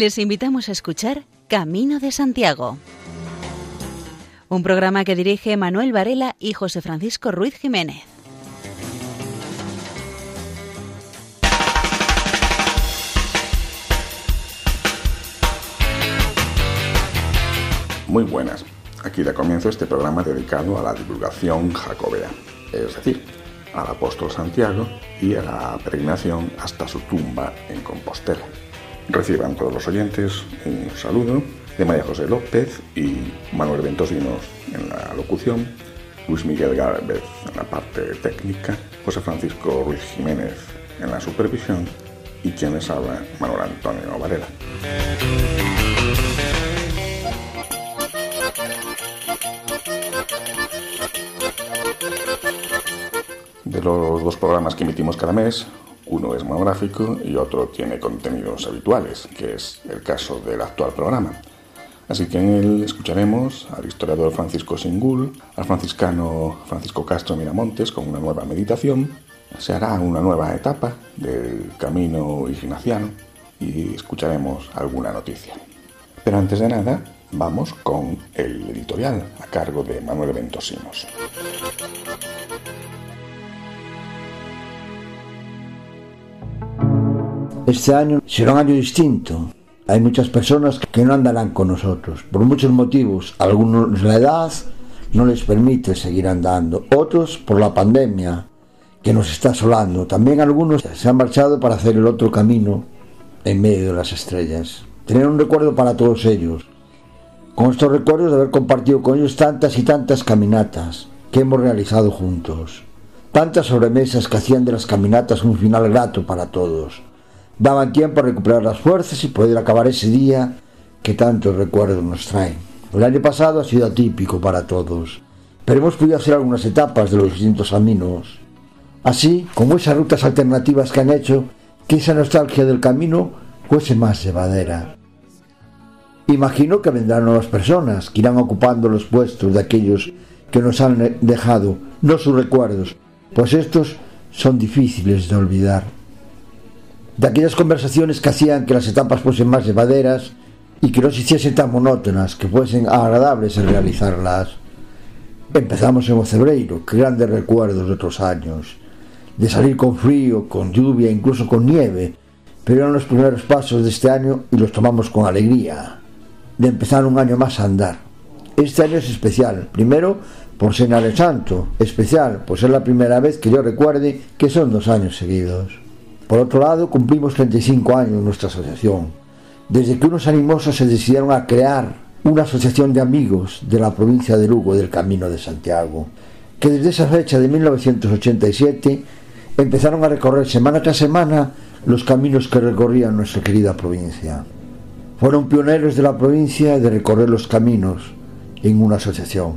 Les invitamos a escuchar Camino de Santiago, un programa que dirige Manuel Varela y José Francisco Ruiz Jiménez. Muy buenas. Aquí da comienzo este programa dedicado a la divulgación jacobea, es decir, al apóstol Santiago y a la peregrinación hasta su tumba en Compostela. Reciban todos los oyentes un saludo de María José López y Manuel Ventosinos en la locución, Luis Miguel Gálvez en la parte técnica, José Francisco Ruiz Jiménez en la supervisión y quien les habla, Manuel Antonio Varela. De los dos programas que emitimos cada mes, uno es monográfico y otro tiene contenidos habituales, que es el caso del actual programa. Así que en él escucharemos al historiador Francisco Singul, al franciscano Francisco Castro Miramontes con una nueva meditación. Se hará una nueva etapa del camino ignaciano y escucharemos alguna noticia. Pero antes de nada, vamos con el editorial a cargo de Manuel Ventosinos. Este año será un año distinto. Hay muchas personas que no andarán con nosotros, por muchos motivos. Algunos la edad no les permite seguir andando, otros por la pandemia que nos está asolando. También algunos se han marchado para hacer el otro camino en medio de las estrellas. Tener un recuerdo para todos ellos. Con estos recuerdos de haber compartido con ellos tantas y tantas caminatas que hemos realizado juntos. Tantas sobremesas que hacían de las caminatas un final grato para todos daban tiempo a recuperar las fuerzas y poder acabar ese día que tantos recuerdos nos traen. El año pasado ha sido atípico para todos, pero hemos podido hacer algunas etapas de los distintos caminos. Así, como esas rutas alternativas que han hecho que esa nostalgia del camino fuese más llevadera. Imagino que vendrán nuevas personas que irán ocupando los puestos de aquellos que nos han dejado, no sus recuerdos, pues estos son difíciles de olvidar de aquellas conversaciones que hacían que las etapas fuesen más llevaderas y que no se hiciesen tan monótonas, que fuesen agradables en realizarlas. Empezamos en Ocebreiro, grandes recuerdos de otros años, de salir con frío, con lluvia, incluso con nieve, pero eran los primeros pasos de este año y los tomamos con alegría, de empezar un año más a andar. Este año es especial, primero por ser Santo, especial, por ser la primera vez que yo recuerde que son dos años seguidos. Por otro lado, cumplimos 35 años nuestra asociación, desde que unos animosos se decidieron a crear una asociación de amigos de la provincia de Lugo del Camino de Santiago, que desde esa fecha de 1987 empezaron a recorrer semana tras semana los caminos que recorrían nuestra querida provincia. Fueron pioneros de la provincia de recorrer los caminos en una asociación,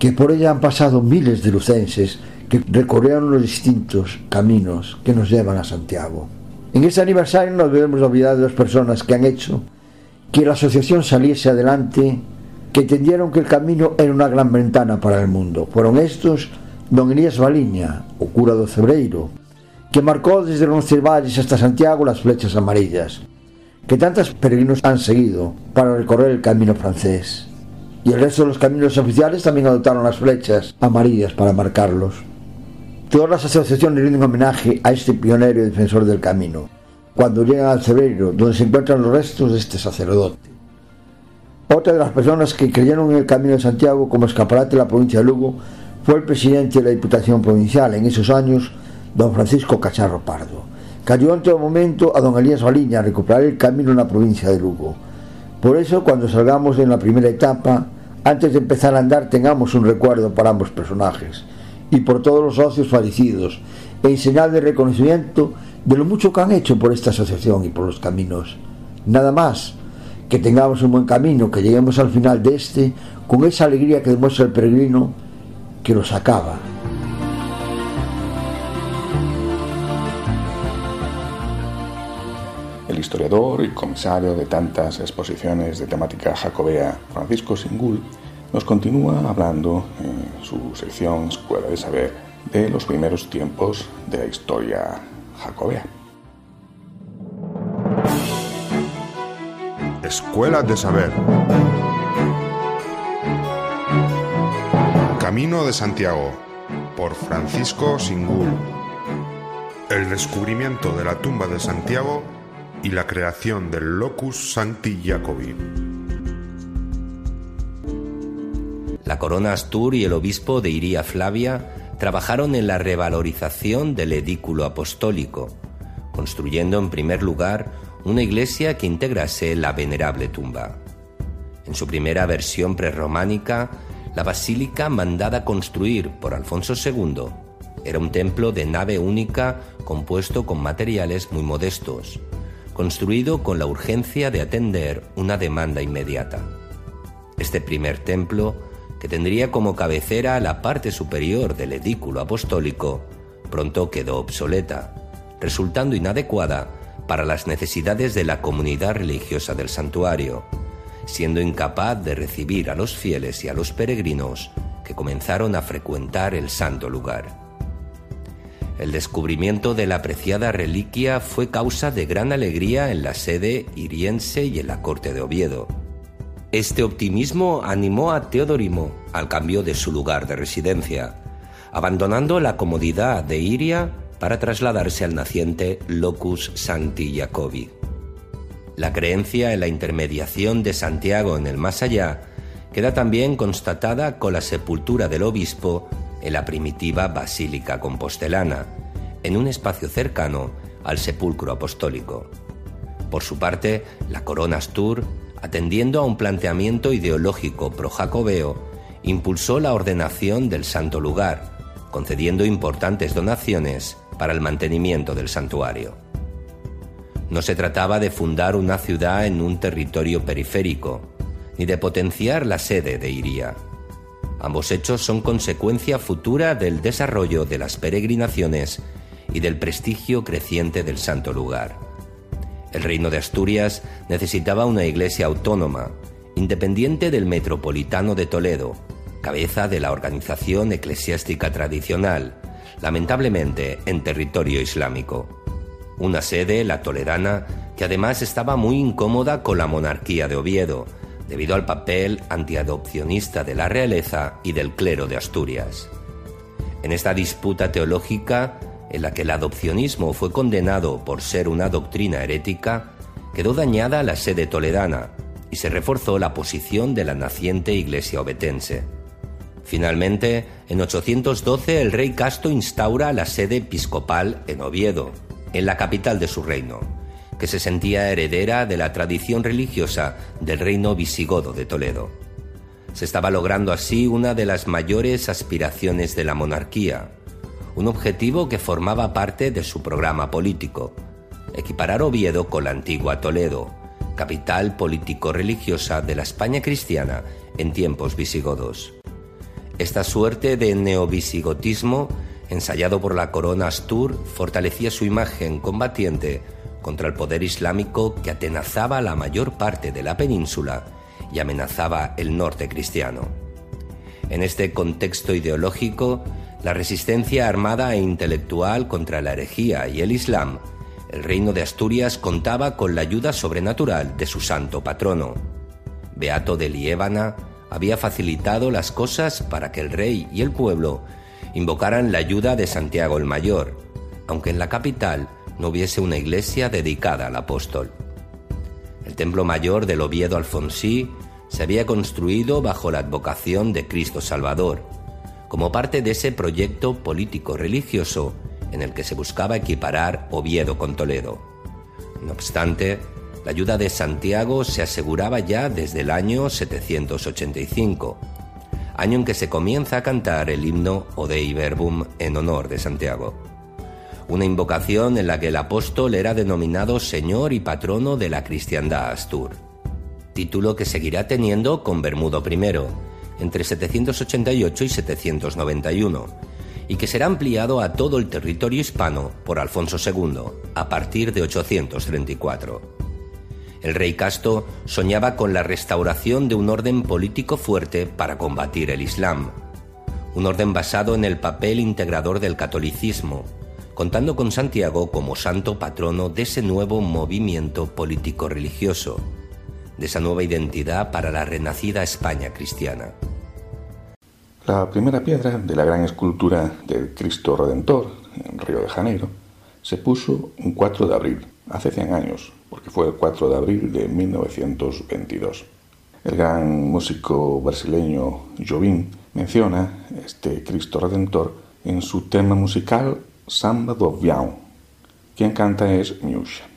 que por ella han pasado miles de lucenses que recorrieron los distintos caminos que nos llevan a Santiago. En este aniversario no debemos olvidar de las personas que han hecho que la asociación saliese adelante, que entendieron que el camino era una gran ventana para el mundo. Fueron estos don Elías Baliña, o cura do Cebreiro, que marcó desde los Valles hasta Santiago las flechas amarillas, que tantos peregrinos han seguido para recorrer el camino francés. Y el resto de los caminos oficiales también adoptaron las flechas amarillas para marcarlos. Todas las asociaciones rinden homenaje a este pionero y defensor del camino, cuando llegan al Cebrero, donde se encuentran los restos de este sacerdote. Otra de las personas que creyeron en el Camino de Santiago como escaparate de la provincia de Lugo fue el presidente de la Diputación Provincial en esos años, don Francisco Cacharro Pardo. Cayó en todo momento a don Elías Baliña a recuperar el camino en la provincia de Lugo. Por eso, cuando salgamos en la primera etapa, antes de empezar a andar, tengamos un recuerdo para ambos personajes y por todos los socios fallecidos, en señal de reconocimiento de lo mucho que han hecho por esta asociación y por los caminos. Nada más, que tengamos un buen camino, que lleguemos al final de este con esa alegría que demuestra el peregrino que los acaba. El historiador y comisario de tantas exposiciones de temática jacobea, Francisco Singul, nos continúa hablando en su sección Escuela de Saber de los primeros tiempos de la historia jacobea. Escuela de Saber. Camino de Santiago, por Francisco Singul. El descubrimiento de la tumba de Santiago y la creación del Locus Sancti Jacobi. La corona Astur y el obispo de Iría Flavia trabajaron en la revalorización del edículo apostólico, construyendo en primer lugar una iglesia que integrase la venerable tumba. En su primera versión prerrománica, la basílica mandada construir por Alfonso II era un templo de nave única compuesto con materiales muy modestos, construido con la urgencia de atender una demanda inmediata. Este primer templo, que tendría como cabecera la parte superior del edículo apostólico, pronto quedó obsoleta, resultando inadecuada para las necesidades de la comunidad religiosa del santuario, siendo incapaz de recibir a los fieles y a los peregrinos que comenzaron a frecuentar el santo lugar. El descubrimiento de la apreciada reliquia fue causa de gran alegría en la sede iriense y en la corte de Oviedo. Este optimismo animó a Teodorimo al cambio de su lugar de residencia, abandonando la comodidad de Iria para trasladarse al naciente Locus Sancti Jacobi. La creencia en la intermediación de Santiago en el más allá queda también constatada con la sepultura del obispo en la primitiva Basílica Compostelana, en un espacio cercano al sepulcro apostólico. Por su parte, la corona Astur, atendiendo a un planteamiento ideológico pro-jacobeo, impulsó la ordenación del santo lugar, concediendo importantes donaciones para el mantenimiento del santuario. No se trataba de fundar una ciudad en un territorio periférico, ni de potenciar la sede de Iría. Ambos hechos son consecuencia futura del desarrollo de las peregrinaciones y del prestigio creciente del santo lugar. El reino de Asturias necesitaba una iglesia autónoma, independiente del metropolitano de Toledo, cabeza de la organización eclesiástica tradicional, lamentablemente en territorio islámico. Una sede, la toledana, que además estaba muy incómoda con la monarquía de Oviedo, debido al papel antiadopcionista de la realeza y del clero de Asturias. En esta disputa teológica, en la que el adopcionismo fue condenado por ser una doctrina herética, quedó dañada la sede toledana y se reforzó la posición de la naciente iglesia obetense. Finalmente, en 812 el rey Casto instaura la sede episcopal en Oviedo, en la capital de su reino, que se sentía heredera de la tradición religiosa del reino visigodo de Toledo. Se estaba logrando así una de las mayores aspiraciones de la monarquía, un objetivo que formaba parte de su programa político, equiparar Oviedo con la antigua Toledo, capital político-religiosa de la España cristiana en tiempos visigodos. Esta suerte de neovisigotismo, ensayado por la corona Astur, fortalecía su imagen combatiente contra el poder islámico que atenazaba la mayor parte de la península y amenazaba el norte cristiano. En este contexto ideológico, la resistencia armada e intelectual contra la herejía y el Islam, el reino de Asturias contaba con la ayuda sobrenatural de su santo patrono. Beato de Liébana, había facilitado las cosas para que el rey y el pueblo invocaran la ayuda de Santiago el Mayor, aunque en la capital no hubiese una iglesia dedicada al apóstol. El templo mayor del Oviedo Alfonsí se había construido bajo la advocación de Cristo Salvador, como parte de ese proyecto político-religioso en el que se buscaba equiparar Oviedo con Toledo. No obstante, la ayuda de Santiago se aseguraba ya desde el año 785, año en que se comienza a cantar el himno Odei Verbum en honor de Santiago. Una invocación en la que el apóstol era denominado Señor y patrono de la cristiandad astur, título que seguirá teniendo con Bermudo I entre 788 y 791 y que será ampliado a todo el territorio hispano por Alfonso II a partir de 834. El rey Casto soñaba con la restauración de un orden político fuerte para combatir el Islam, un orden basado en el papel integrador del catolicismo, contando con Santiago como santo patrono de ese nuevo movimiento político-religioso, de esa nueva identidad para la renacida España cristiana. La primera piedra de la gran escultura del Cristo Redentor en Río de Janeiro se puso un 4 de abril, hace 100 años, porque fue el 4 de abril de 1922. El gran músico brasileño Jobim menciona este Cristo Redentor en su tema musical Samba do Avião. Quien canta es Miúcha.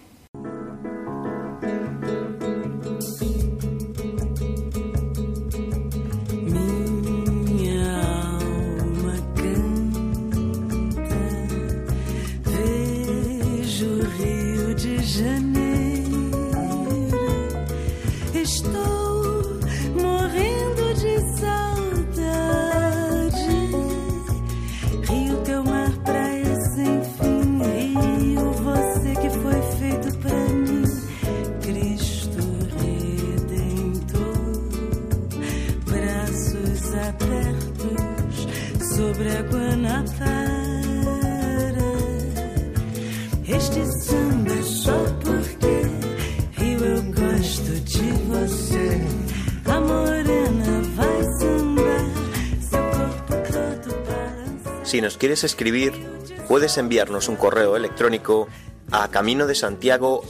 Si nos quieres escribir, puedes enviarnos un correo electrónico a camino de Santiago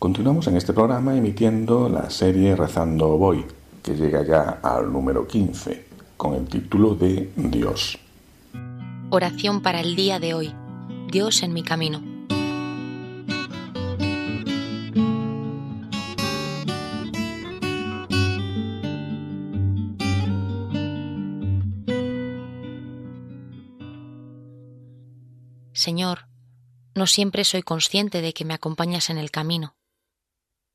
Continuamos en este programa emitiendo la serie Rezando Voy, que llega ya al número 15, con el título de Dios. Oración para el día de hoy. Dios en mi camino. Señor, no siempre soy consciente de que me acompañas en el camino,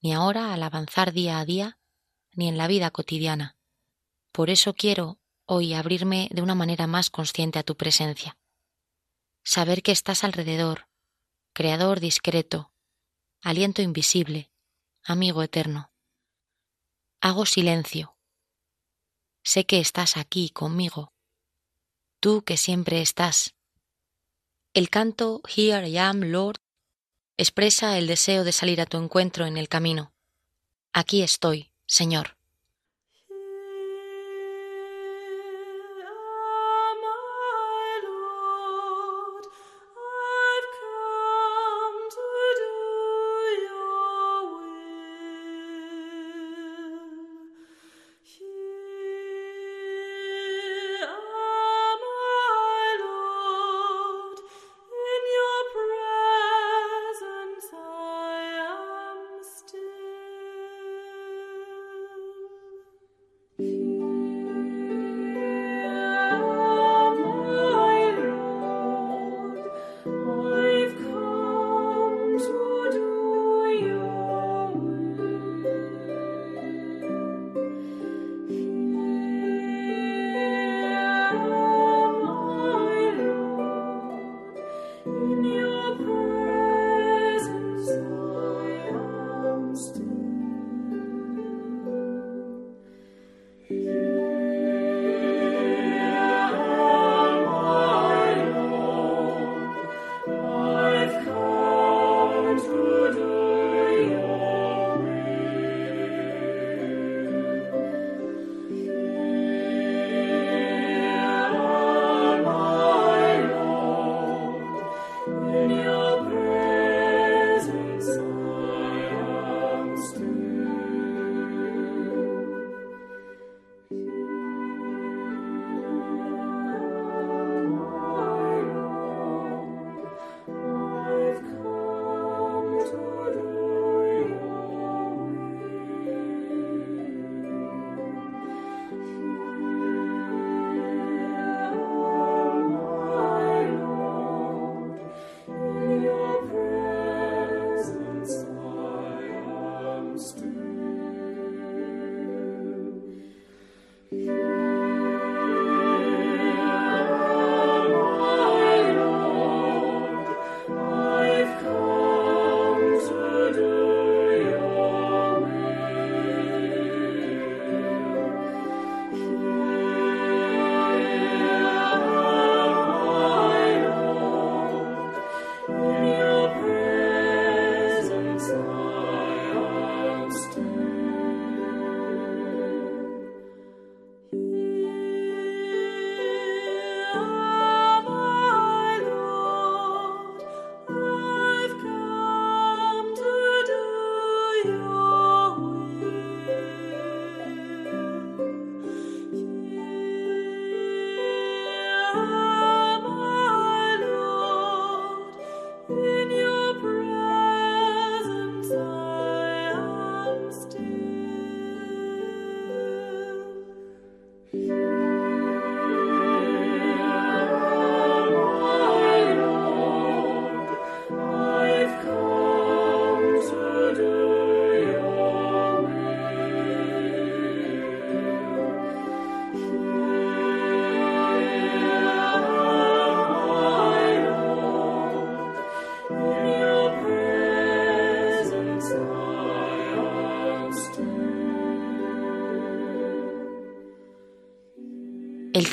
ni ahora al avanzar día a día, ni en la vida cotidiana. Por eso quiero hoy abrirme de una manera más consciente a tu presencia. Saber que estás alrededor, creador discreto, aliento invisible, amigo eterno. Hago silencio. Sé que estás aquí conmigo, tú que siempre estás el canto Here I am, Lord, expresa el deseo de salir a tu encuentro en el camino. Aquí estoy, Señor.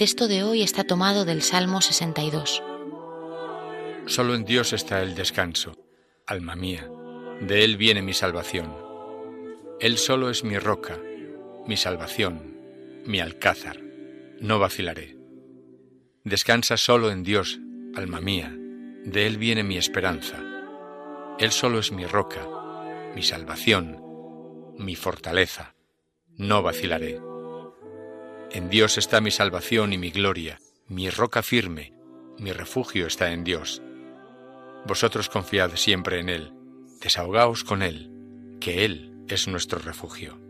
Texto de hoy está tomado del Salmo 62. Solo en Dios está el descanso, alma mía, de Él viene mi salvación. Él solo es mi roca, mi salvación, mi alcázar, no vacilaré. Descansa solo en Dios, alma mía, de Él viene mi esperanza. Él solo es mi roca, mi salvación, mi fortaleza, no vacilaré. En Dios está mi salvación y mi gloria, mi roca firme, mi refugio está en Dios. Vosotros confiad siempre en Él, desahogaos con Él, que Él es nuestro refugio.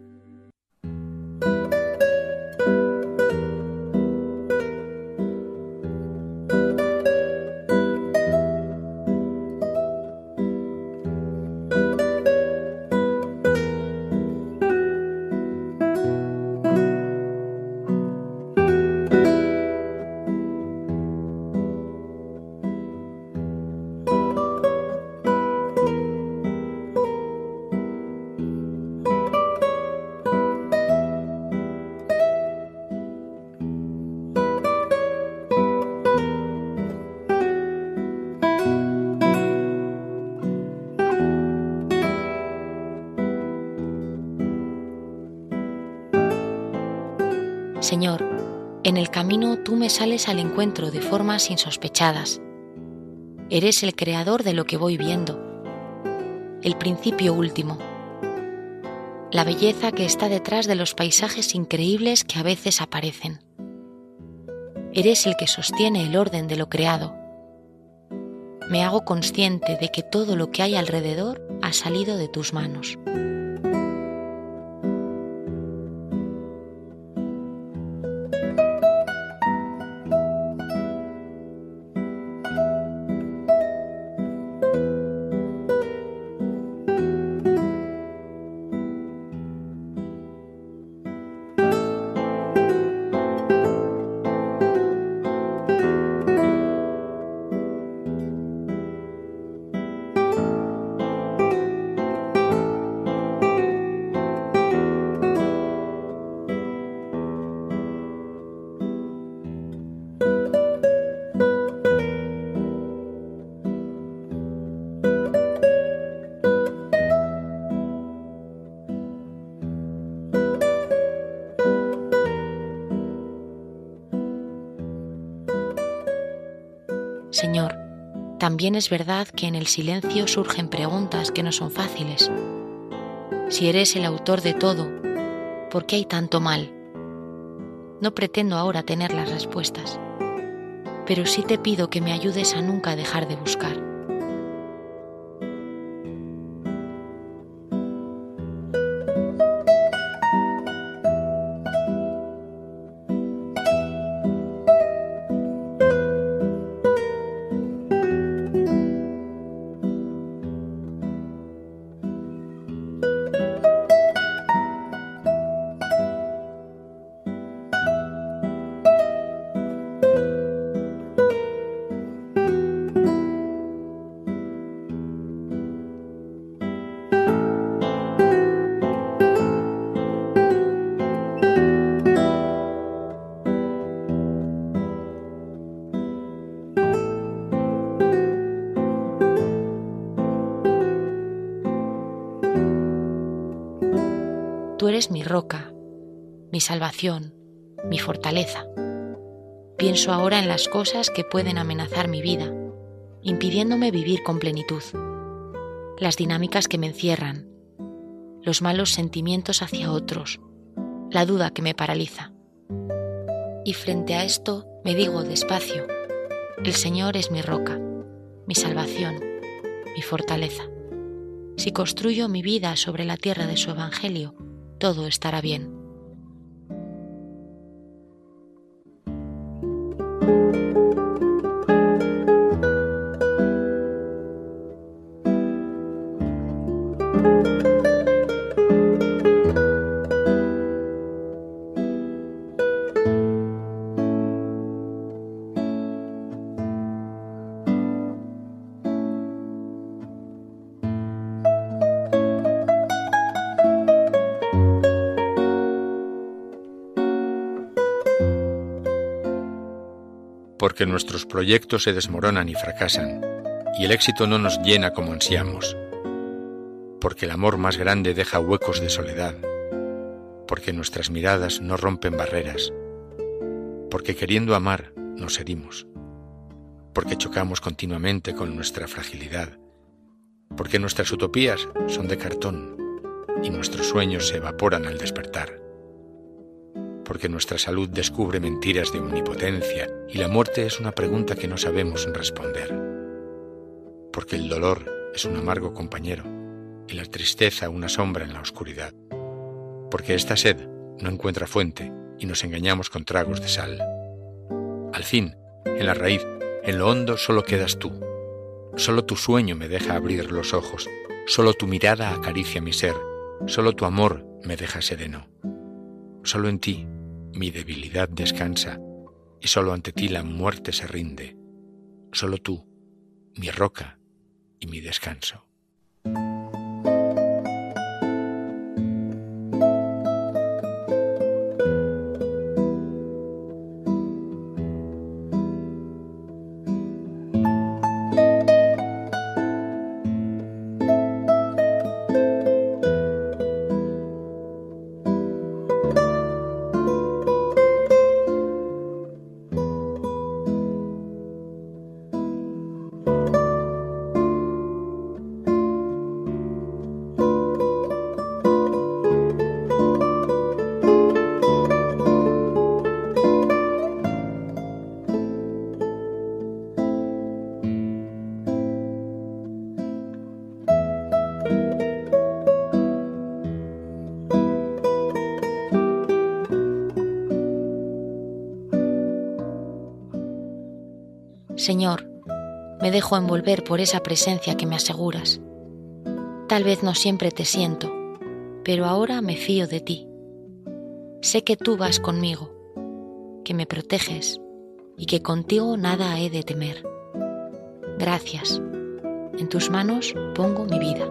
El camino tú me sales al encuentro de formas insospechadas. Eres el creador de lo que voy viendo, el principio último, la belleza que está detrás de los paisajes increíbles que a veces aparecen. Eres el que sostiene el orden de lo creado. Me hago consciente de que todo lo que hay alrededor ha salido de tus manos. También es verdad que en el silencio surgen preguntas que no son fáciles. Si eres el autor de todo, ¿por qué hay tanto mal? No pretendo ahora tener las respuestas, pero sí te pido que me ayudes a nunca dejar de buscar. Mi salvación, mi fortaleza. Pienso ahora en las cosas que pueden amenazar mi vida, impidiéndome vivir con plenitud, las dinámicas que me encierran, los malos sentimientos hacia otros, la duda que me paraliza. Y frente a esto me digo despacio, el Señor es mi roca, mi salvación, mi fortaleza. Si construyo mi vida sobre la tierra de su Evangelio, todo estará bien. Porque nuestros proyectos se desmoronan y fracasan, y el éxito no nos llena como ansiamos, porque el amor más grande deja huecos de soledad, porque nuestras miradas no rompen barreras, porque queriendo amar nos herimos, porque chocamos continuamente con nuestra fragilidad, porque nuestras utopías son de cartón y nuestros sueños se evaporan al despertar, porque nuestra salud descubre mentiras de omnipotencia y la muerte es una pregunta que no sabemos responder, porque el dolor es un amargo compañero y la tristeza una sombra en la oscuridad, porque esta sed no encuentra fuente y nos engañamos con tragos de sal. Al fin, en la raíz, en lo hondo solo quedas tú. Solo tu sueño me deja abrir los ojos, solo tu mirada acaricia mi ser, solo tu amor me deja sereno. Solo en ti mi debilidad descansa y solo ante ti la muerte se rinde. Solo tú, mi roca y mi descanso. Señor, me dejo envolver por esa presencia que me aseguras. Tal vez no siempre te siento, pero ahora me fío de ti. Sé que tú vas conmigo, que me proteges y que contigo nada he de temer. Gracias. En tus manos pongo mi vida.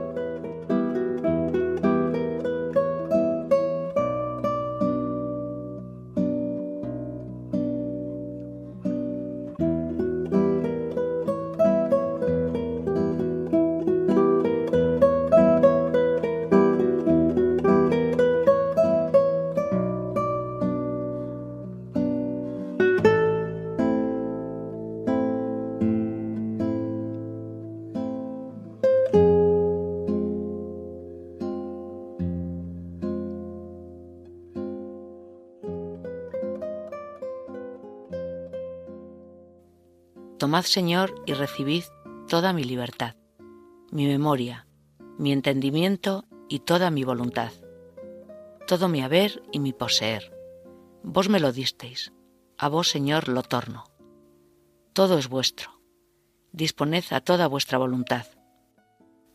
Tomad, Señor, y recibid toda mi libertad, mi memoria, mi entendimiento y toda mi voluntad, todo mi haber y mi poseer. Vos me lo disteis, a vos, Señor, lo torno. Todo es vuestro. Disponed a toda vuestra voluntad.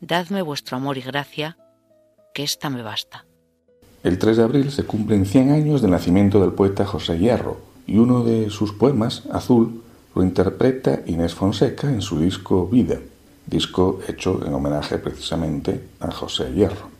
Dadme vuestro amor y gracia, que ésta me basta. El 3 de abril se cumplen 100 años del nacimiento del poeta José Hierro, y uno de sus poemas, Azul, lo interpreta Inés Fonseca en su disco Vida, disco hecho en homenaje precisamente a José Hierro.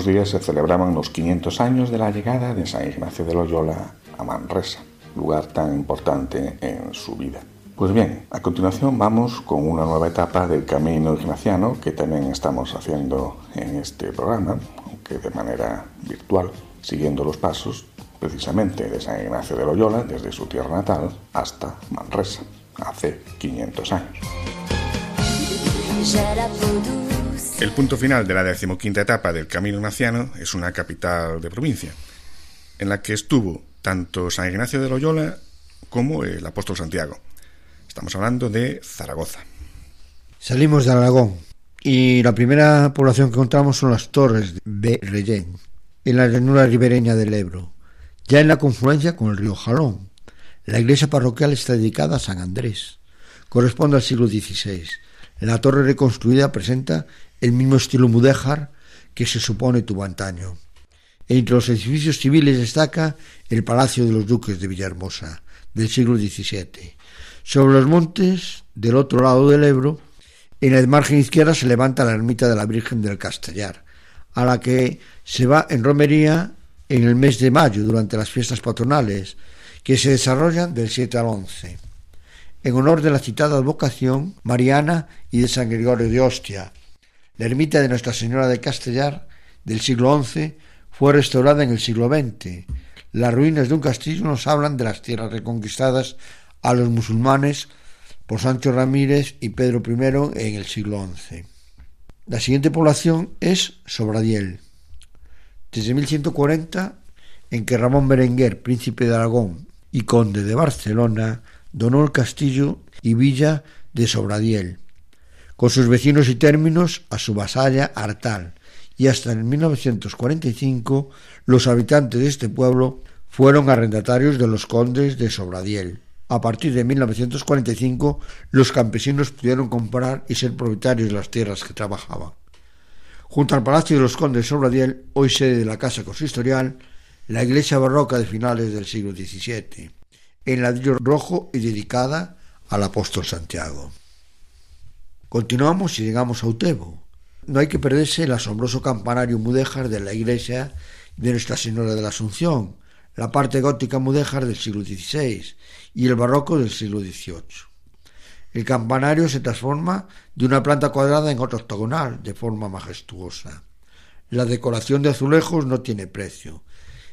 Unos días se celebraban los 500 años de la llegada de San Ignacio de Loyola a Manresa, lugar tan importante en su vida. Pues bien, a continuación vamos con una nueva etapa del camino ignaciano que también estamos haciendo en este programa, aunque de manera virtual, siguiendo los pasos precisamente de San Ignacio de Loyola desde su tierra natal hasta Manresa, hace 500 años. El punto final de la decimoquinta etapa del Camino Ignaciano es una capital de provincia, en la que estuvo tanto San Ignacio de Loyola como el apóstol Santiago. Estamos hablando de Zaragoza. Salimos de Aragón y la primera población que encontramos son las Torres de Reyén, en la llanura ribereña del Ebro, ya en la confluencia con el río Jalón. La iglesia parroquial está dedicada a San Andrés. Corresponde al siglo XVI. La torre reconstruida presenta el mismo estilo mudéjar que se supone tuvo antaño. Entre los edificios civiles destaca el Palacio de los Duques de Villahermosa, del siglo XVII. Sobre los montes, del otro lado del Ebro, en la margen izquierda se levanta la ermita de la Virgen del Castellar, a la que se va en romería en el mes de mayo durante las fiestas patronales, que se desarrollan del 7 al 11, en honor de la citada advocación mariana y de San Gregorio de Ostia. La ermita de Nuestra Señora de Castellar del siglo XI fue restaurada en el siglo XX. Las ruinas de un castillo nos hablan de las tierras reconquistadas a los musulmanes por Sancho Ramírez y Pedro I en el siglo XI. La siguiente población es Sobradiel. Desde 1140, en que Ramón Berenguer, príncipe de Aragón y conde de Barcelona, donó el castillo y villa de Sobradiel, con sus vecinos y términos a su vasalla Artal, y hasta en 1945 los habitantes de este pueblo fueron arrendatarios de los condes de Sobradiel. A partir de 1945 los campesinos pudieron comprar y ser propietarios de las tierras que trabajaban. Junto al Palacio de los Condes de Sobradiel, hoy sede de la Casa Consistorial, la iglesia barroca de finales del siglo XVII, en ladrillo rojo y dedicada al apóstol Santiago. Continuamos y llegamos a Utebo. no hay que perderse el asombroso campanario mudéjar de la iglesia de Nuestra Señora de la Asunción, la parte gótica mudéjar del siglo XVI y el barroco del siglo XVIII. El campanario se transforma de una planta cuadrada en otra octogonal, de forma majestuosa. La decoración de azulejos no tiene precio.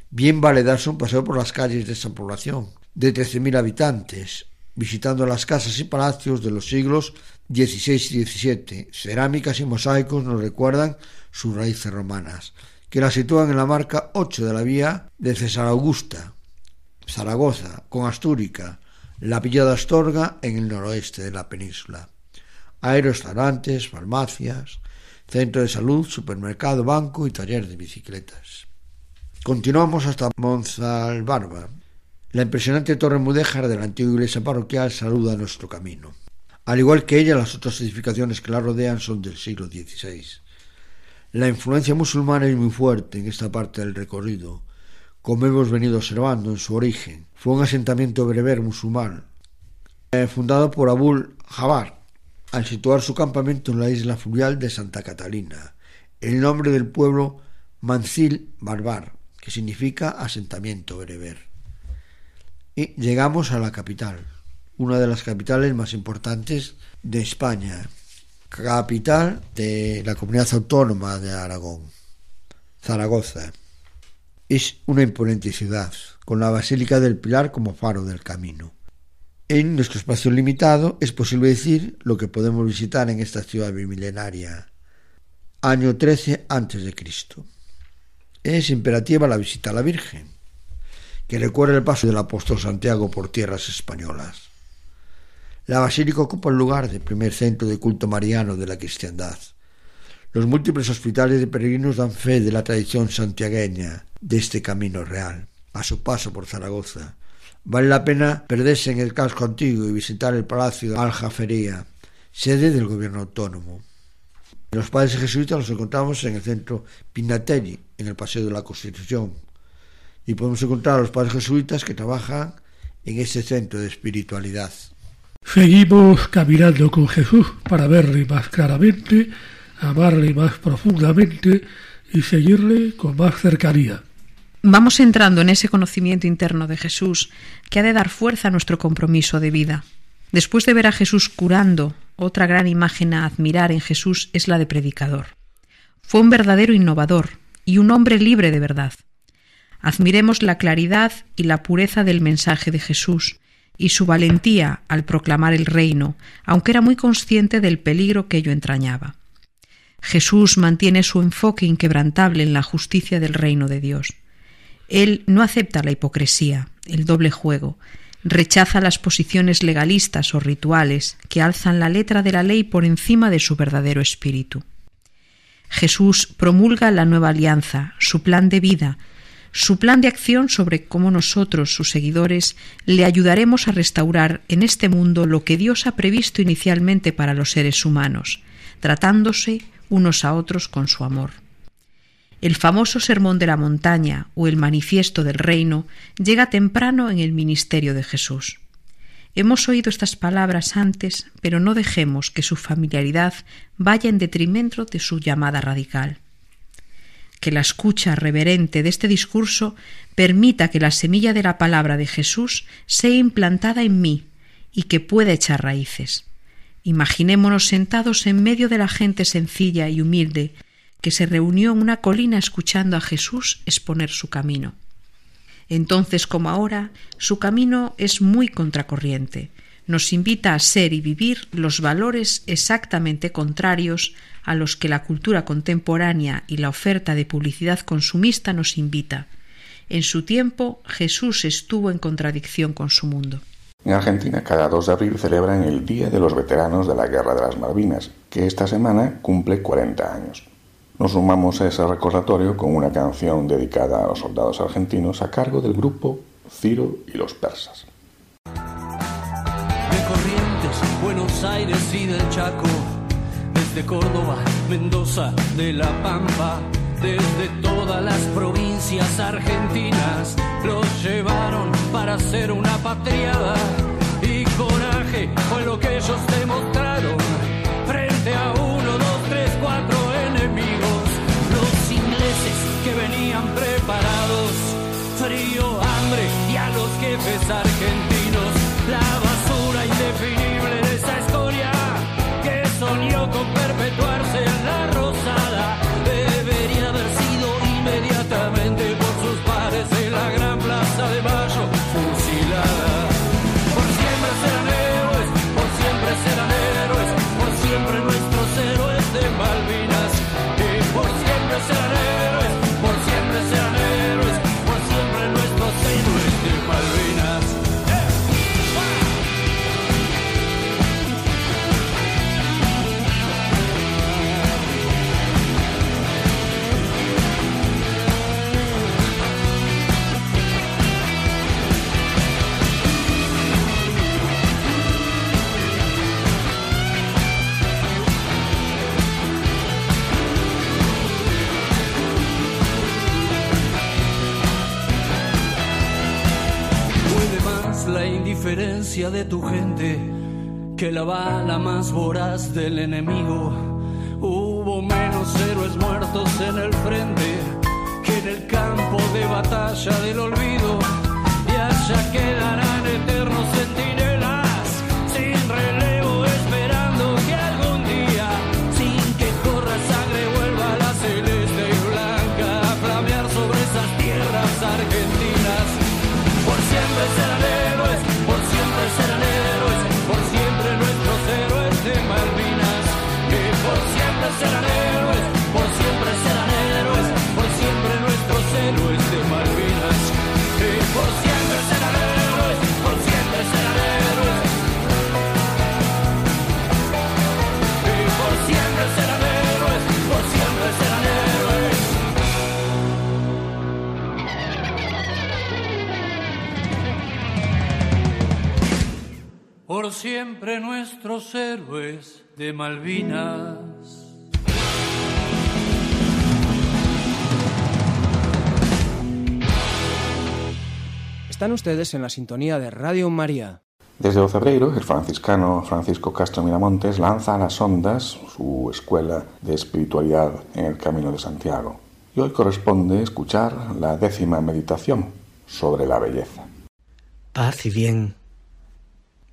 Bien vale darse un paseo por las calles de esa población, de 13.000 habitantes, visitando las casas y palacios de los siglos XVI y XVII. Cerámicas y mosaicos nos recuerdan sus raíces romanas, que la sitúan en la marca 8 de la vía de César Augusta, Zaragoza, con Astúrica, la Villa de Astorga en el noroeste de la península. Hay restaurantes, farmacias, centro de salud, supermercado, banco y taller de bicicletas. Continuamos hasta Monzalbarba. La impresionante torre mudéjar de la antigua iglesia parroquial saluda nuestro camino. Al igual que ella, las otras edificaciones que la rodean son del siglo XVI. La influencia musulmana es muy fuerte en esta parte del recorrido, como hemos venido observando en su origen. Fue un asentamiento bereber musulmán, eh, fundado por Abul Jabar, al situar su campamento en la isla fluvial de Santa Catalina, el nombre del pueblo Mancil Barbar, que significa asentamiento bereber. Y llegamos a la capital, una de las capitales más importantes de España, capital de la comunidad autónoma de Aragón, Zaragoza. Es una imponente ciudad, con la Basílica del Pilar como faro del camino. En nuestro espacio limitado es posible decir lo que podemos visitar en esta ciudad bimilenaria. Año 13 a.C. Es imperativa la visita a la Virgen, que recuerda el paso del apóstol Santiago por tierras españolas. La basílica ocupa el lugar de primer centro de culto mariano de la cristiandad. Los múltiples hospitales de peregrinos dan fe de la tradición santiagueña de este camino real, a su paso por Zaragoza. Vale la pena perderse en el casco antiguo y visitar el Palacio de Aljafería, sede del gobierno autónomo. Los padres jesuitas los encontramos en el centro Pinateri, en el Paseo de la Constitución. Y podemos encontrar a los padres jesuitas que trabajan en ese centro de espiritualidad. Seguimos caminando con Jesús para verle más claramente, amarle más profundamente y seguirle con más cercanía. Vamos entrando en ese conocimiento interno de Jesús que ha de dar fuerza a nuestro compromiso de vida. Después de ver a Jesús curando, otra gran imagen a admirar en Jesús es la de predicador. Fue un verdadero innovador y un hombre libre de verdad. Admiremos la claridad y la pureza del mensaje de Jesús y su valentía al proclamar el reino, aunque era muy consciente del peligro que ello entrañaba. Jesús mantiene su enfoque inquebrantable en la justicia del reino de Dios. Él no acepta la hipocresía, el doble juego, rechaza las posiciones legalistas o rituales que alzan la letra de la ley por encima de su verdadero espíritu. Jesús promulga la nueva alianza, su plan de vida, su plan de acción sobre cómo nosotros, sus seguidores, le ayudaremos a restaurar en este mundo lo que Dios ha previsto inicialmente para los seres humanos, tratándose unos a otros con su amor. El famoso Sermón de la Montaña o el Manifiesto del Reino llega temprano en el ministerio de Jesús. Hemos oído estas palabras antes, pero no dejemos que su familiaridad vaya en detrimento de su llamada radical que la escucha reverente de este discurso permita que la semilla de la palabra de Jesús sea implantada en mí y que pueda echar raíces. Imaginémonos sentados en medio de la gente sencilla y humilde que se reunió en una colina escuchando a Jesús exponer su camino. Entonces, como ahora, su camino es muy contracorriente. Nos invita a ser y vivir los valores exactamente contrarios a los que la cultura contemporánea y la oferta de publicidad consumista nos invita. En su tiempo, Jesús estuvo en contradicción con su mundo. En Argentina, cada 2 de abril celebran el Día de los Veteranos de la Guerra de las Malvinas, que esta semana cumple 40 años. Nos sumamos a ese recordatorio con una canción dedicada a los soldados argentinos a cargo del grupo Ciro y los Persas de Corrientes, Buenos Aires y del Chaco, desde Córdoba, Mendoza, de La Pampa, desde todas las provincias argentinas, los llevaron para hacer una patriada. Y coraje fue lo que ellos demostraron frente a uno, dos, tres, cuatro enemigos, los ingleses que venían preparados, frío, hambre y a los jefes argentinos. De tu gente que la bala más voraz del enemigo. Hubo menos héroes muertos en el frente que en el campo de batalla del olvido. Por siempre nuestros héroes de Malvinas. Están ustedes en la sintonía de Radio María. Desde o Cebreiro, el franciscano Francisco Castro Miramontes lanza a las ondas su escuela de espiritualidad en el Camino de Santiago. Y hoy corresponde escuchar la décima meditación sobre la belleza. Paz y bien.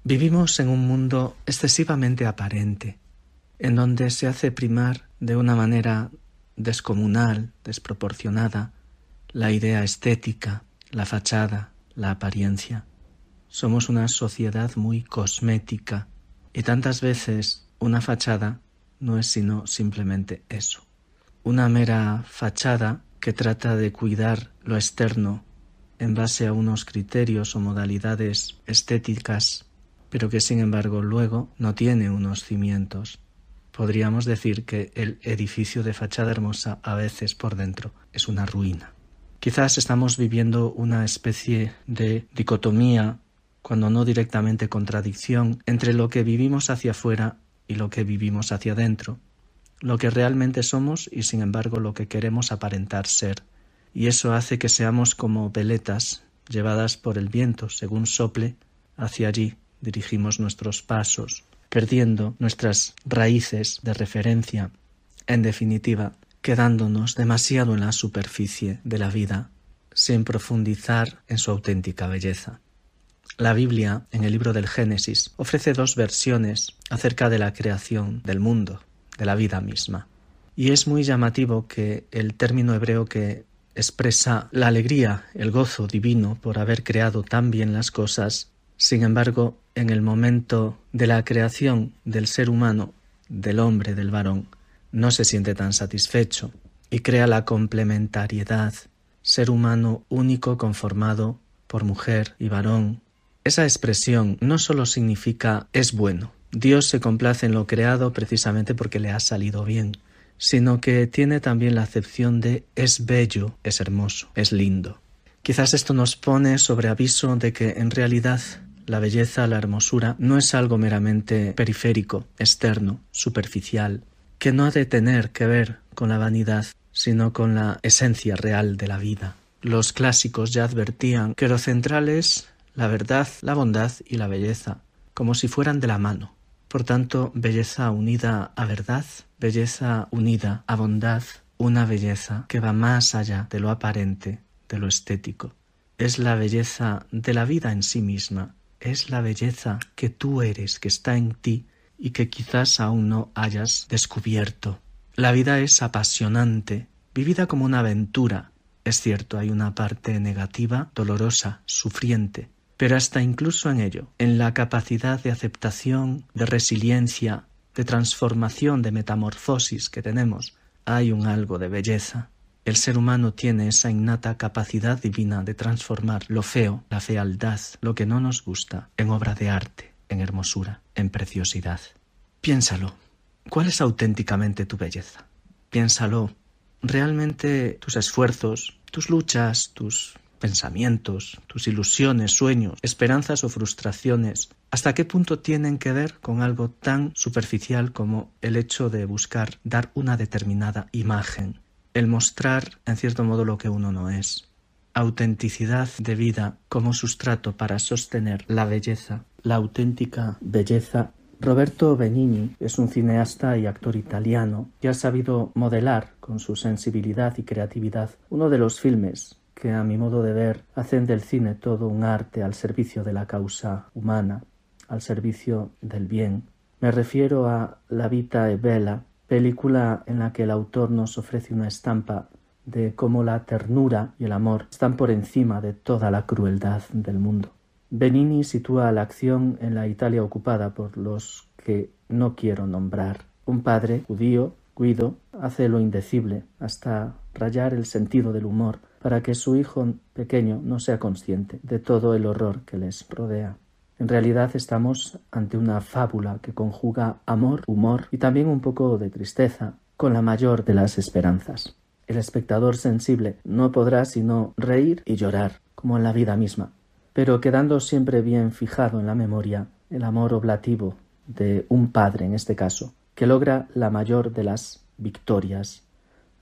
Vivimos en un mundo excesivamente aparente, en donde se hace primar de una manera descomunal, desproporcionada, la idea estética, la fachada, la apariencia. Somos una sociedad muy cosmética y tantas veces una fachada no es sino simplemente eso. Una mera fachada que trata de cuidar lo externo en base a unos criterios o modalidades estéticas, pero que sin embargo luego no tiene unos cimientos. Podríamos decir que el edificio de fachada hermosa a veces por dentro es una ruina. Quizás estamos viviendo una especie de dicotomía, cuando no directamente contradicción, entre lo que vivimos hacia afuera y lo que vivimos hacia adentro, lo que realmente somos y sin embargo lo que queremos aparentar ser. Y eso hace que seamos como veletas llevadas por el viento según sople, hacia allí dirigimos nuestros pasos, perdiendo nuestras raíces de referencia, en definitiva, quedándonos demasiado en la superficie de la vida, sin profundizar en su auténtica belleza. La Biblia, en el libro del Génesis, ofrece dos versiones acerca de la creación del mundo, de la vida misma. Y es muy llamativo que el término hebreo que expresa la alegría, el gozo divino por haber creado tan bien las cosas, sin embargo, en el momento de la creación del ser humano, del hombre, del varón, no se siente tan satisfecho y crea la complementariedad, ser humano único conformado por mujer y varón. Esa expresión no solo significa es bueno, Dios se complace en lo creado precisamente porque le ha salido bien, sino que tiene también la acepción de es bello, es hermoso, es lindo. Quizás esto nos pone sobre aviso de que en realidad la belleza, la hermosura, no es algo meramente periférico, externo, superficial, que no ha de tener que ver con la vanidad, sino con la esencia real de la vida. Los clásicos ya advertían que lo central es la verdad, la bondad y la belleza, como si fueran de la mano. Por tanto, belleza unida a verdad, belleza unida a bondad, una belleza que va más allá de lo aparente, de lo estético. es la belleza de la vida en sí misma, es la belleza que tú eres, que está en ti y que quizás aún no hayas descubierto. La vida es apasionante, vivida como una aventura. Es cierto, hay una parte negativa, dolorosa, sufriente, pero hasta incluso en ello, en la capacidad de aceptación, de resiliencia, de transformación, de metamorfosis que tenemos, hay un algo de belleza. El ser humano tiene esa innata capacidad divina de transformar lo feo, la fealdad, lo que no nos gusta, en obra de arte, en hermosura, en preciosidad. Piénsalo. ¿Cuál es auténticamente tu belleza? Piénsalo. ¿Realmente tus esfuerzos, tus luchas, tus pensamientos, tus ilusiones, sueños, esperanzas o frustraciones, hasta qué punto tienen que ver con algo tan superficial como el hecho de buscar dar una determinada imagen, el mostrar en cierto modo lo que uno no es. Autenticidad de vida como sustrato para sostener la belleza, la auténtica belleza. Roberto Benigni es un cineasta y actor italiano que ha sabido modelar con su sensibilidad y creatividad uno de los filmes que a mi modo de ver hacen del cine todo un arte al servicio de la causa humana, al servicio del bien. Me refiero a La Vita e Bella, película en la que el autor nos ofrece una estampa de cómo la ternura y el amor están por encima de toda la crueldad del mundo. Benini sitúa la acción en la Italia ocupada por los que no quiero nombrar. Un padre judío, Guido, hace lo indecible hasta rayar el sentido del humor para que su hijo pequeño no sea consciente de todo el horror que les rodea. En realidad estamos ante una fábula que conjuga amor, humor y también un poco de tristeza con la mayor de las esperanzas. El espectador sensible no podrá sino reír y llorar, como en la vida misma, pero quedando siempre bien fijado en la memoria el amor oblativo de un padre en este caso, que logra la mayor de las victorias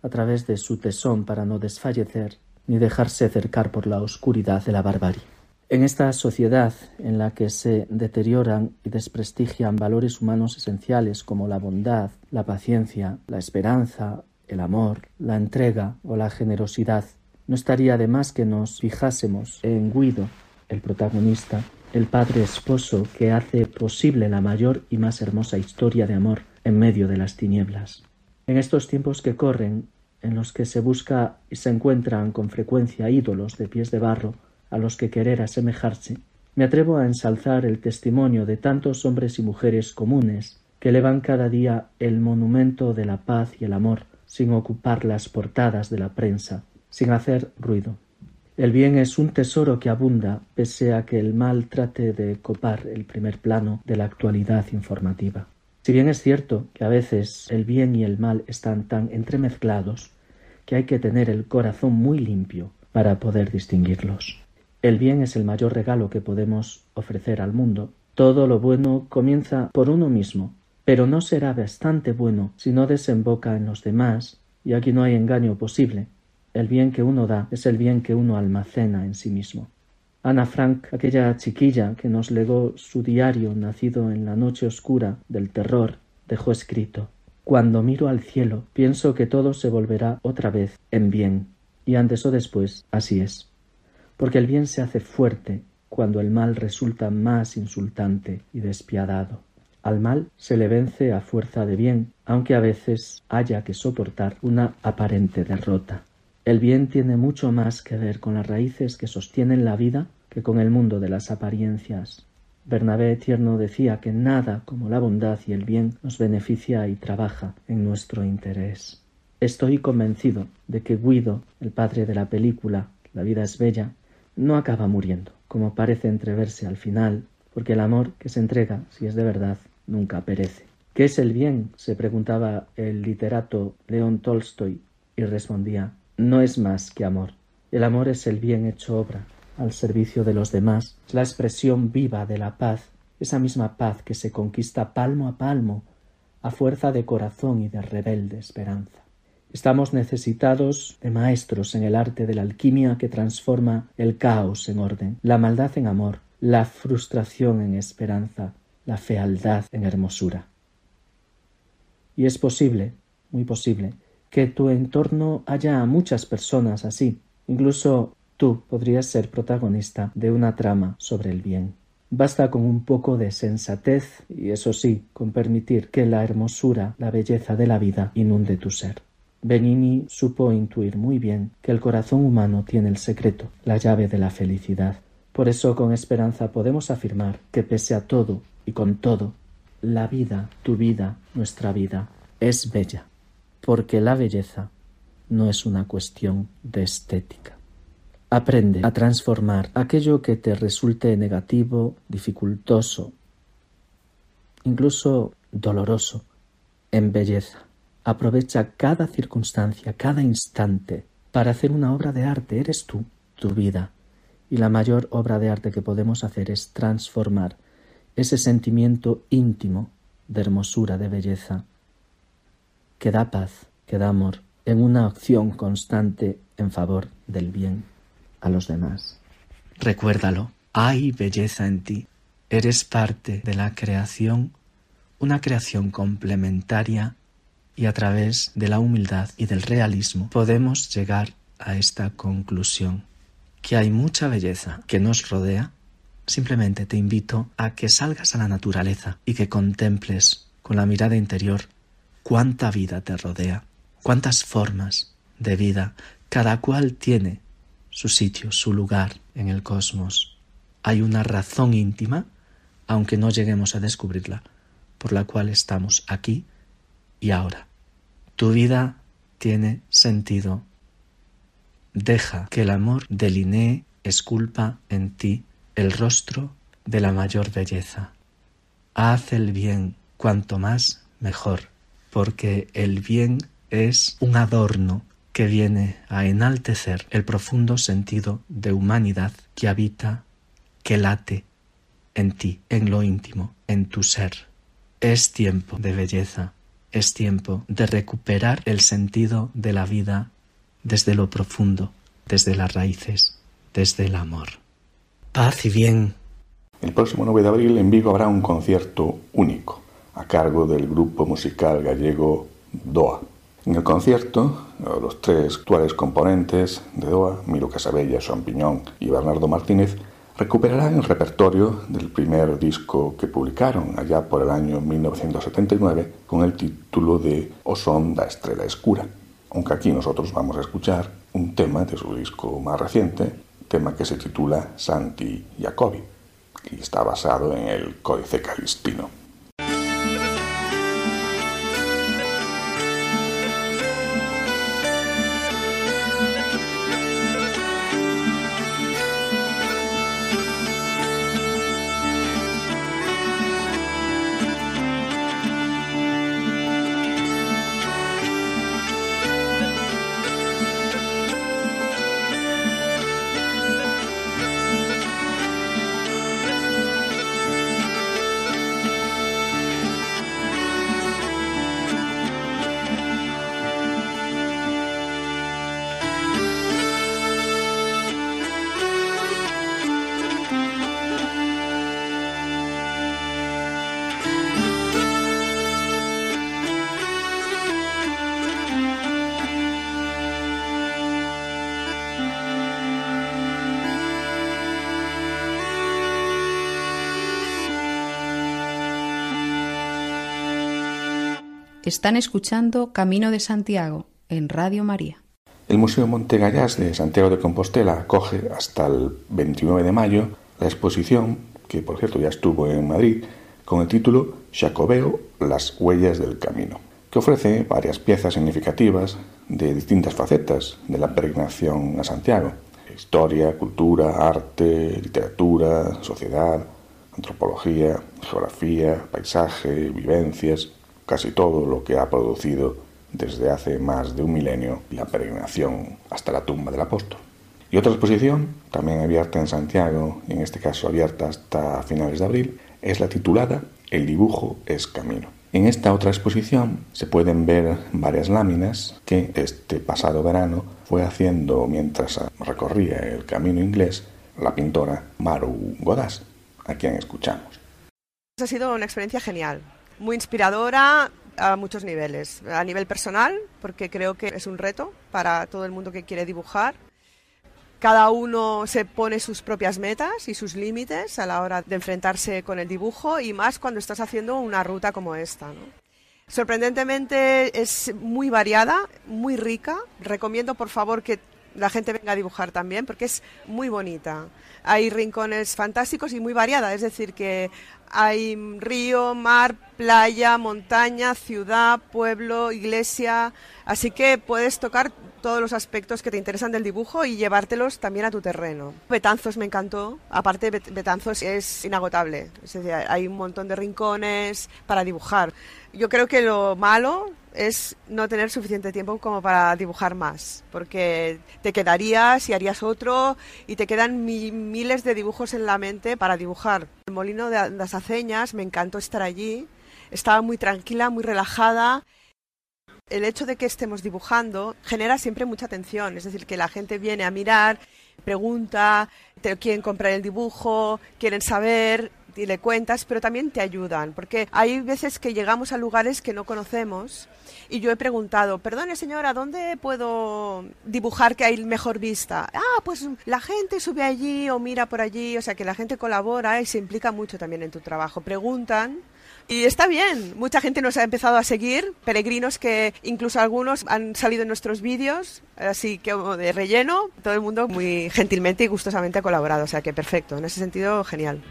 a través de su tesón para no desfallecer ni dejarse cercar por la oscuridad de la barbarie. En esta sociedad en la que se deterioran y desprestigian valores humanos esenciales como la bondad, la paciencia, la esperanza, el amor, la entrega o la generosidad, no estaría de más que nos fijásemos en Guido, el protagonista, el padre esposo que hace posible la mayor y más hermosa historia de amor en medio de las tinieblas. En estos tiempos que corren, en los que se busca y se encuentran con frecuencia ídolos de pies de barro, a los que querer asemejarse, me atrevo a ensalzar el testimonio de tantos hombres y mujeres comunes que elevan cada día el monumento de la paz y el amor sin ocupar las portadas de la prensa, sin hacer ruido. El bien es un tesoro que abunda, pese a que el mal trate de copar el primer plano de la actualidad informativa. Si bien es cierto que a veces el bien y el mal están tan entremezclados que hay que tener el corazón muy limpio para poder distinguirlos. El bien es el mayor regalo que podemos ofrecer al mundo. Todo lo bueno comienza por uno mismo, pero no será bastante bueno si no desemboca en los demás, y aquí no hay engaño posible. El bien que uno da es el bien que uno almacena en sí mismo. Ana Frank, aquella chiquilla que nos legó su diario nacido en la noche oscura del terror, dejó escrito Cuando miro al cielo, pienso que todo se volverá otra vez en bien, y antes o después así es porque el bien se hace fuerte cuando el mal resulta más insultante y despiadado. Al mal se le vence a fuerza de bien, aunque a veces haya que soportar una aparente derrota. El bien tiene mucho más que ver con las raíces que sostienen la vida que con el mundo de las apariencias. Bernabé Tierno decía que nada como la bondad y el bien nos beneficia y trabaja en nuestro interés. Estoy convencido de que Guido, el padre de la película La vida es bella, no acaba muriendo, como parece entreverse al final, porque el amor que se entrega, si es de verdad, nunca perece. ¿Qué es el bien? se preguntaba el literato León Tolstoy y respondía no es más que amor. El amor es el bien hecho obra, al servicio de los demás, es la expresión viva de la paz, esa misma paz que se conquista palmo a palmo, a fuerza de corazón y de rebelde esperanza. Estamos necesitados de maestros en el arte de la alquimia que transforma el caos en orden, la maldad en amor, la frustración en esperanza, la fealdad en hermosura. Y es posible, muy posible, que tu entorno haya muchas personas así. Incluso Tú podrías ser protagonista de una trama sobre el bien. Basta con un poco de sensatez y eso sí, con permitir que la hermosura, la belleza de la vida inunde tu ser. Benini supo intuir muy bien que el corazón humano tiene el secreto, la llave de la felicidad. Por eso con esperanza podemos afirmar que pese a todo y con todo, la vida, tu vida, nuestra vida, es bella, porque la belleza no es una cuestión de estética. Aprende a transformar aquello que te resulte negativo, dificultoso, incluso doloroso, en belleza. Aprovecha cada circunstancia, cada instante, para hacer una obra de arte. Eres tú, tu vida. Y la mayor obra de arte que podemos hacer es transformar ese sentimiento íntimo de hermosura, de belleza, que da paz, que da amor, en una acción constante en favor del bien a los demás. Recuérdalo, hay belleza en ti. Eres parte de la creación, una creación complementaria y a través de la humildad y del realismo podemos llegar a esta conclusión, que hay mucha belleza que nos rodea. Simplemente te invito a que salgas a la naturaleza y que contemples con la mirada interior cuánta vida te rodea, cuántas formas de vida, cada cual tiene su sitio, su lugar en el cosmos. Hay una razón íntima, aunque no lleguemos a descubrirla, por la cual estamos aquí y ahora. Tu vida tiene sentido. Deja que el amor delinee, esculpa en ti el rostro de la mayor belleza. Haz el bien cuanto más mejor, porque el bien es un adorno que viene a enaltecer el profundo sentido de humanidad que habita, que late en ti, en lo íntimo, en tu ser. Es tiempo de belleza, es tiempo de recuperar el sentido de la vida desde lo profundo, desde las raíces, desde el amor. Paz y bien. El próximo 9 de abril en Vigo habrá un concierto único a cargo del grupo musical gallego DOA. En el concierto, los tres actuales componentes de DOA, Miro Casabella, Piñón y Bernardo Martínez, recuperarán el repertorio del primer disco que publicaron allá por el año 1979 con el título de O son da estrella escura. Aunque aquí nosotros vamos a escuchar un tema de su disco más reciente, tema que se titula Santi Jacobi y está basado en el Códice Calistino. Están escuchando Camino de Santiago en Radio María. El Museo Montegallás de Santiago de Compostela acoge hasta el 29 de mayo la exposición, que por cierto ya estuvo en Madrid, con el título Jacobeo, las huellas del camino, que ofrece varias piezas significativas de distintas facetas de la peregrinación a Santiago. Historia, cultura, arte, literatura, sociedad, antropología, geografía, paisaje, vivencias, casi todo lo que ha producido desde hace más de un milenio la peregrinación hasta la tumba del apóstol. Y otra exposición, también abierta en Santiago, y en este caso abierta hasta finales de abril, es la titulada El dibujo es camino. En esta otra exposición se pueden ver varias láminas que este pasado verano fue haciendo mientras recorría el camino inglés la pintora Maru Godas, a quien escuchamos. Ha sido una experiencia genial muy inspiradora a muchos niveles. A nivel personal, porque creo que es un reto para todo el mundo que quiere dibujar. cada uno se pone sus propias metas y sus límites a la hora de enfrentarse con el dibujo y más cuando estás haciendo una ruta como esta. Sorprendentemente es muy variada, muy rica. Recomiendo por favor que la gente venga a dibujar también porque es muy bonita. Hay rincones fantásticos y muy variada, es decir, que hay río, mar, playa, montaña, ciudad, pueblo, iglesia, así que puedes tocar todos los aspectos que te interesan del dibujo y llevártelos también a tu terreno. Betanzos me encantó, aparte Betanzos es inagotable, es decir, hay un montón de rincones para dibujar. Yo creo que lo malo es no tener suficiente tiempo como para dibujar más, porque te quedarías y harías otro y te quedan miles de dibujos en la mente para dibujar. El molino de las aceñas, me encantó estar allí, estaba muy tranquila, muy relajada el hecho de que estemos dibujando genera siempre mucha atención, es decir, que la gente viene a mirar, pregunta, te quieren comprar el dibujo, quieren saber y le cuentas, pero también te ayudan, porque hay veces que llegamos a lugares que no conocemos y yo he preguntado, perdone señora, ¿dónde puedo dibujar que hay mejor vista? Ah, pues la gente sube allí o mira por allí, o sea que la gente colabora y se implica mucho también en tu trabajo. Preguntan y está bien, mucha gente nos ha empezado a seguir, peregrinos que incluso algunos han salido en nuestros vídeos, así que de relleno, todo el mundo muy gentilmente y gustosamente ha colaborado, o sea que perfecto, en ese sentido genial.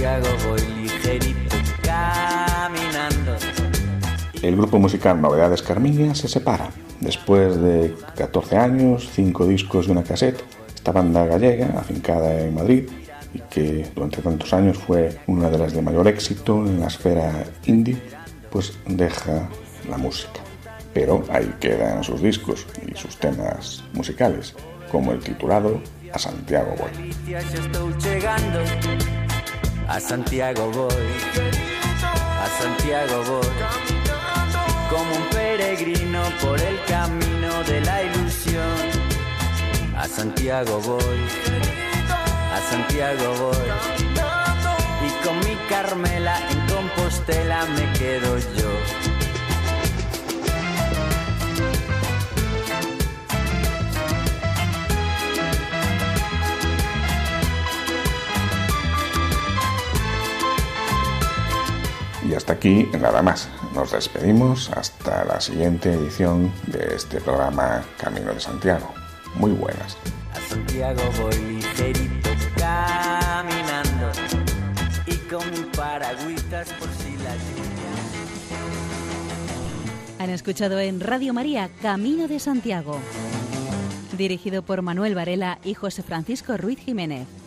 Santiago voy ligerito caminando. El grupo musical Novedades Carminia se separa. Después de 14 años, 5 discos y una cassette, esta banda gallega, afincada en Madrid, y que durante tantos años fue una de las de mayor éxito en la esfera indie, pues deja la música. Pero ahí quedan sus discos y sus temas musicales, como el titulado A Santiago Voy. A Santiago voy, a Santiago voy, como un peregrino por el camino de la ilusión. A Santiago voy a Santiago voy. Y con mi Carmela en Compostela me quedo yo. Y hasta aquí nada más. Nos despedimos hasta la siguiente edición de este programa Camino de Santiago. Muy buenas. A Santiago voy ligerito caminando y con paragüitas por si la lluvia. Han escuchado en Radio María Camino de Santiago, dirigido por Manuel Varela y José Francisco Ruiz Jiménez.